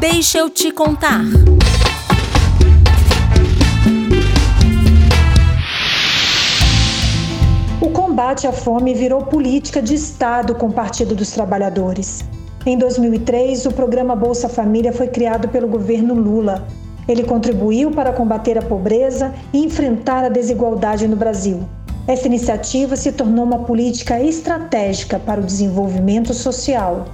Deixa eu te contar. O combate à fome virou política de Estado com o Partido dos Trabalhadores. Em 2003, o programa Bolsa Família foi criado pelo governo Lula. Ele contribuiu para combater a pobreza e enfrentar a desigualdade no Brasil. Essa iniciativa se tornou uma política estratégica para o desenvolvimento social.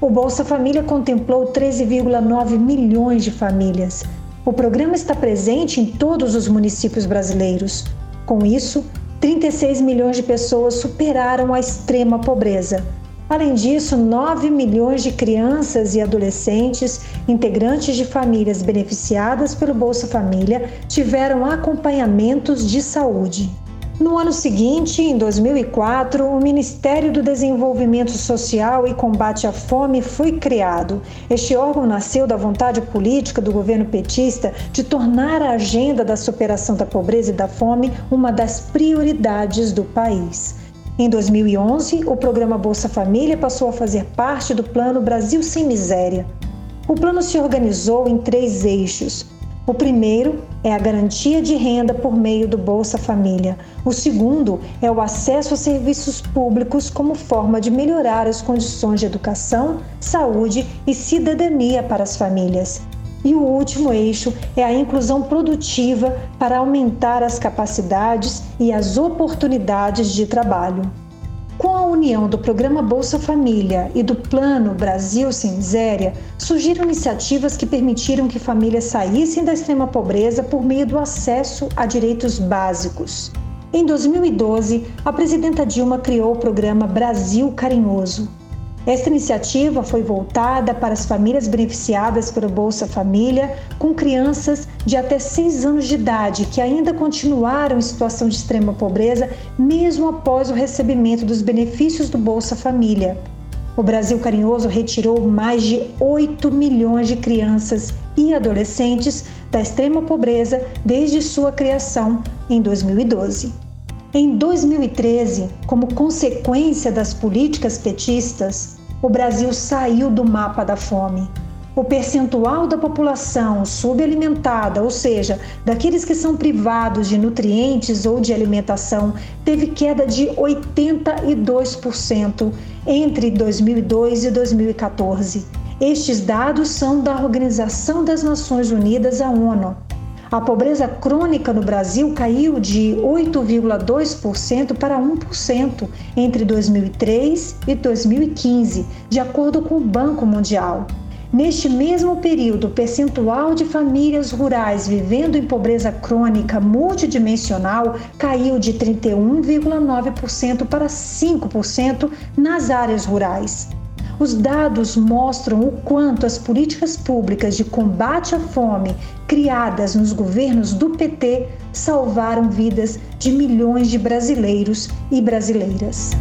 O Bolsa Família contemplou 13,9 milhões de famílias. O programa está presente em todos os municípios brasileiros. Com isso, 36 milhões de pessoas superaram a extrema pobreza. Além disso, 9 milhões de crianças e adolescentes, integrantes de famílias beneficiadas pelo Bolsa Família, tiveram acompanhamentos de saúde. No ano seguinte, em 2004, o Ministério do Desenvolvimento Social e Combate à Fome foi criado. Este órgão nasceu da vontade política do governo petista de tornar a agenda da superação da pobreza e da fome uma das prioridades do país. Em 2011, o programa Bolsa Família passou a fazer parte do Plano Brasil Sem Miséria. O plano se organizou em três eixos: o primeiro é a garantia de renda por meio do Bolsa Família. O segundo é o acesso a serviços públicos como forma de melhorar as condições de educação, saúde e cidadania para as famílias. E o último eixo é a inclusão produtiva para aumentar as capacidades e as oportunidades de trabalho. Com a união do programa Bolsa Família e do Plano Brasil Sem Miséria, surgiram iniciativas que permitiram que famílias saíssem da extrema pobreza por meio do acesso a direitos básicos. Em 2012, a presidenta Dilma criou o programa Brasil Carinhoso, esta iniciativa foi voltada para as famílias beneficiadas pelo Bolsa Família com crianças de até 6 anos de idade que ainda continuaram em situação de extrema pobreza mesmo após o recebimento dos benefícios do Bolsa Família. O Brasil Carinhoso retirou mais de 8 milhões de crianças e adolescentes da extrema pobreza desde sua criação em 2012. Em 2013, como consequência das políticas petistas, o Brasil saiu do mapa da fome. O percentual da população subalimentada, ou seja, daqueles que são privados de nutrientes ou de alimentação, teve queda de 82% entre 2002 e 2014. Estes dados são da Organização das Nações Unidas, a ONU. A pobreza crônica no Brasil caiu de 8,2% para 1% entre 2003 e 2015, de acordo com o Banco Mundial. Neste mesmo período, o percentual de famílias rurais vivendo em pobreza crônica multidimensional caiu de 31,9% para 5% nas áreas rurais. Os dados mostram o quanto as políticas públicas de combate à fome criadas nos governos do PT salvaram vidas de milhões de brasileiros e brasileiras.